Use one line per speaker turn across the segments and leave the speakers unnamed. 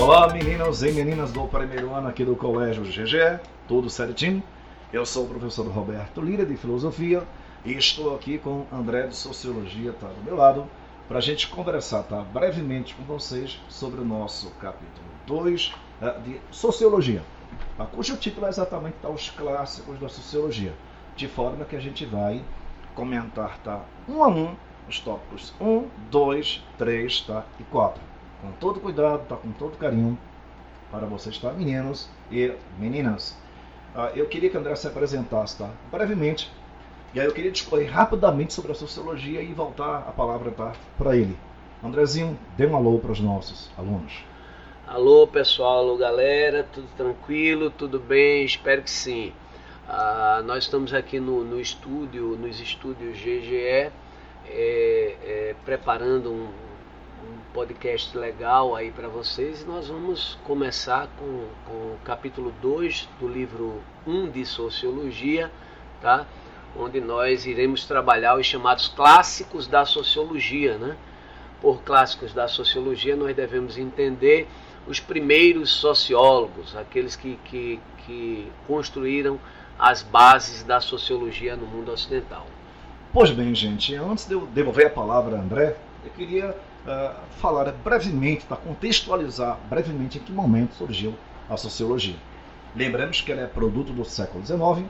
Olá, meninos e meninas do primeiro ano aqui do Colégio GG, tudo certinho? Eu sou o professor Roberto Lira, de Filosofia, e estou aqui com André, de Sociologia, tá do meu lado, para a gente conversar tá, brevemente com vocês sobre o nosso capítulo 2 uh, de Sociologia, uh, cujo título é exatamente tá, Os Clássicos da Sociologia, de forma que a gente vai comentar tá, um a um os tópicos 1, 2, 3 tá, e 4 com todo cuidado, tá com todo carinho para vocês, tá, meninos e meninas. Ah, eu queria que André se apresentasse, tá, brevemente. E aí eu queria discorrer rapidamente sobre a sociologia e voltar a palavra tá, para ele. Andrezinho, dê um alô para os nossos alunos.
Alô pessoal, alô galera, tudo tranquilo, tudo bem? Espero que sim. Ah, nós estamos aqui no, no estúdio, nos estúdios GGE, é, é, preparando um podcast legal aí para vocês. E nós vamos começar com, com o capítulo 2 do livro 1 um de Sociologia, tá? onde nós iremos trabalhar os chamados clássicos da sociologia. Né? Por clássicos da sociologia, nós devemos entender os primeiros sociólogos, aqueles que, que, que construíram as bases da sociologia no mundo ocidental.
Pois bem, gente, antes de eu devolver a palavra a André, eu queria uh, falar brevemente, para contextualizar brevemente em que momento surgiu a sociologia. Lembramos que ela é produto do século XIX,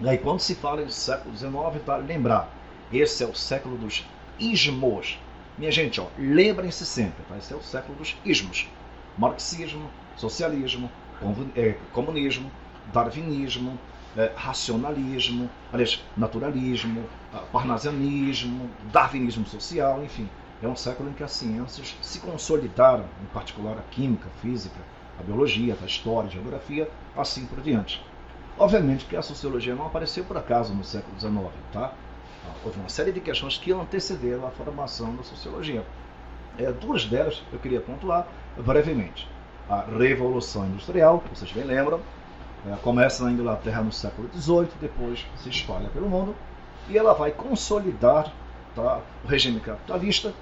e aí quando se fala em século XIX, tá, lembrar, esse é o século dos ismos. Minha gente, lembrem-se sempre, tá? esse é o século dos ismos. Marxismo, socialismo, é, comunismo, darwinismo, é, racionalismo, aliás, naturalismo, parnasianismo, darwinismo social, enfim. É um século em que as ciências se consolidaram, em particular a química, a física, a biologia, a história, a geografia, assim por diante. Obviamente que a sociologia não apareceu por acaso no século XIX, tá? Houve uma série de questões que antecederam a formação da sociologia. É, duas delas eu queria pontuar brevemente. A Revolução Industrial, vocês bem lembram, é, começa na Inglaterra no século XVIII, depois se espalha pelo mundo, e ela vai consolidar tá, o regime capitalista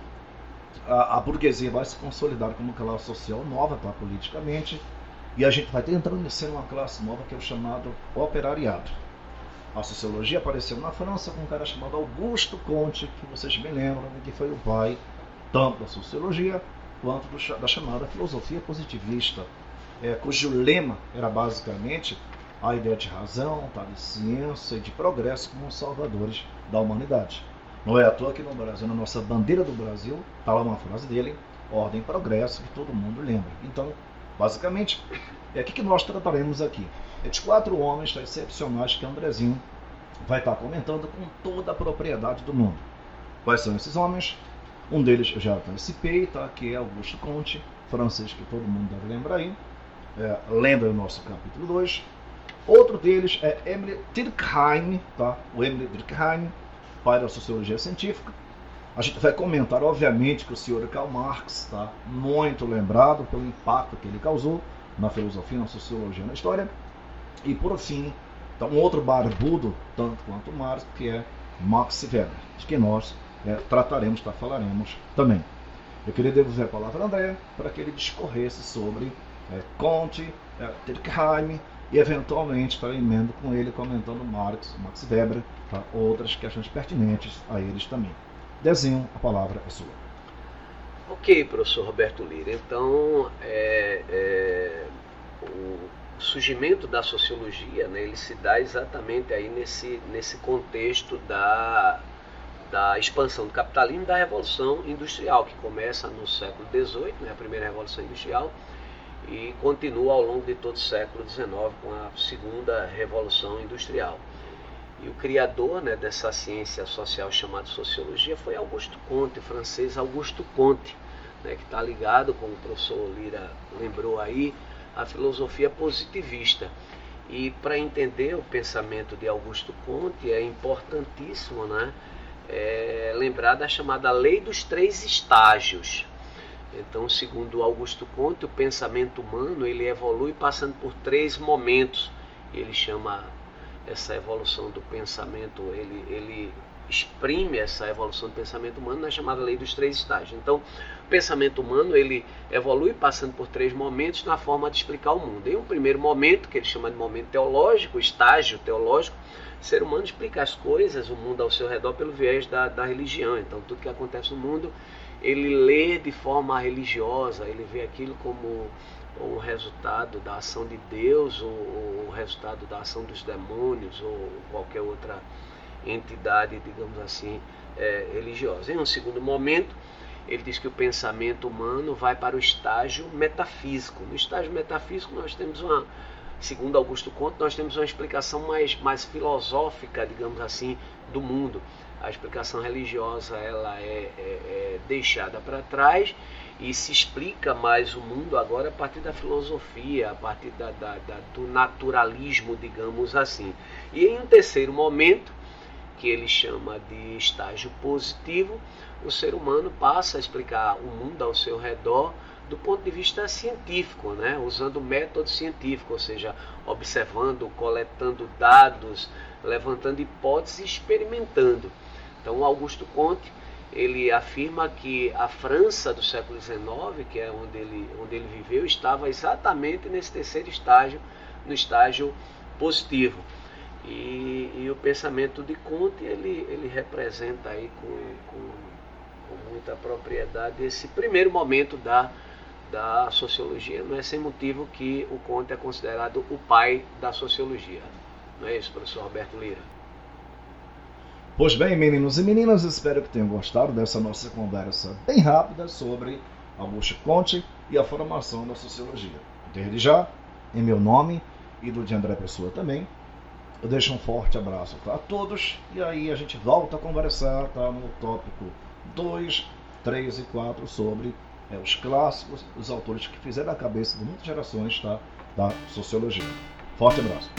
a, a, burguesia vai se consolidar como classe social nova, tá, politicamente, e a gente vai ter entrando em uma classe nova que é o chamado operariado. A sociologia apareceu na França com um cara chamado Augusto Comte, que vocês bem lembram, que foi o pai tanto da sociologia quanto do, da chamada filosofia positivista, é, cujo lema era basicamente a ideia de razão, tá, de ciência e de progresso como salvadores da humanidade. Não é à toa que no Brasil, na nossa bandeira do Brasil, está lá uma frase dele, ordem e progresso, que todo mundo lembra. Então, basicamente, é o que nós trataremos aqui. É de quatro homens excepcionais que Andrezinho vai estar comentando com toda a propriedade do mundo. Quais são esses homens? Um deles eu já antecipei, tá? que é Augusto Conte, francês que todo mundo deve lembrar aí. É, lembra o nosso capítulo 2. Outro deles é Emile Durkheim, tá? o Emile Durkheim, pai da sociologia científica. A gente vai comentar, obviamente, que o senhor Karl Marx está muito lembrado pelo impacto que ele causou na filosofia, na sociologia, na história. E, por fim, tá um outro barbudo, tanto quanto Marx, que é Max Weber, de que nós é, trataremos, tá, falaremos também. Eu queria devolver a palavra a André para que ele discorresse sobre é, Comte, é, Durkheim e eventualmente para emendo com ele comentando Marx, Max Weber, tá? outras questões pertinentes a eles também. Desenho, a palavra é sua.
Ok, professor Roberto Lira. Então, é, é, o surgimento da sociologia, né, ele se dá exatamente aí nesse, nesse contexto da, da expansão do capitalismo da revolução industrial, que começa no século XVIII, né, a primeira revolução industrial, e continua ao longo de todo o século XIX com a segunda revolução industrial. E o criador né, dessa ciência social chamada sociologia foi Augusto Comte, francês Augusto Comte, né, que está ligado, como o professor Lira lembrou aí, à filosofia positivista. E para entender o pensamento de Augusto Comte é importantíssimo né, é, lembrar da chamada lei dos três estágios. Então, segundo Augusto Conte, o pensamento humano ele evolui passando por três momentos. Ele chama essa evolução do pensamento, ele, ele exprime essa evolução do pensamento humano na chamada lei dos três estágios. Então, o pensamento humano ele evolui passando por três momentos na forma de explicar o mundo. Em um primeiro momento, que ele chama de momento teológico, estágio teológico, ser humano explica as coisas, o mundo ao seu redor pelo viés da, da religião. Então, tudo que acontece no mundo, ele lê de forma religiosa, ele vê aquilo como o resultado da ação de Deus, ou o resultado da ação dos demônios, ou qualquer outra entidade, digamos assim, é, religiosa. Em um segundo momento, ele diz que o pensamento humano vai para o estágio metafísico. No estágio metafísico, nós temos uma, segundo Augusto Conte, nós temos uma explicação mais, mais filosófica, digamos assim, do mundo. A explicação religiosa ela é, é, é deixada para trás e se explica mais o mundo agora a partir da filosofia, a partir da, da, da, do naturalismo, digamos assim. E em um terceiro momento, que ele chama de estágio positivo, o ser humano passa a explicar o mundo ao seu redor do ponto de vista científico, né? usando método científico, ou seja, observando, coletando dados, levantando hipóteses e experimentando. Então, Augusto Conte ele afirma que a França do século XIX, que é onde ele, onde ele viveu, estava exatamente nesse terceiro estágio, no estágio positivo. E, e, o pensamento de Conte ele, ele representa aí com, com, com, muita propriedade esse primeiro momento da, da sociologia. Não é sem motivo que o Conte é considerado o pai da sociologia. Não é isso, professor Roberto Lira?
Pois bem, meninos e meninas, espero que tenham gostado dessa nossa conversa bem rápida sobre Augusto Conte e a formação da sociologia. Desde já, em meu nome e do de André Pessoa também, eu deixo um forte abraço para todos e aí a gente volta a conversar tá, no tópico 2, 3 e 4 sobre é, os clássicos, os autores que fizeram a cabeça de muitas gerações tá, da sociologia. Forte abraço.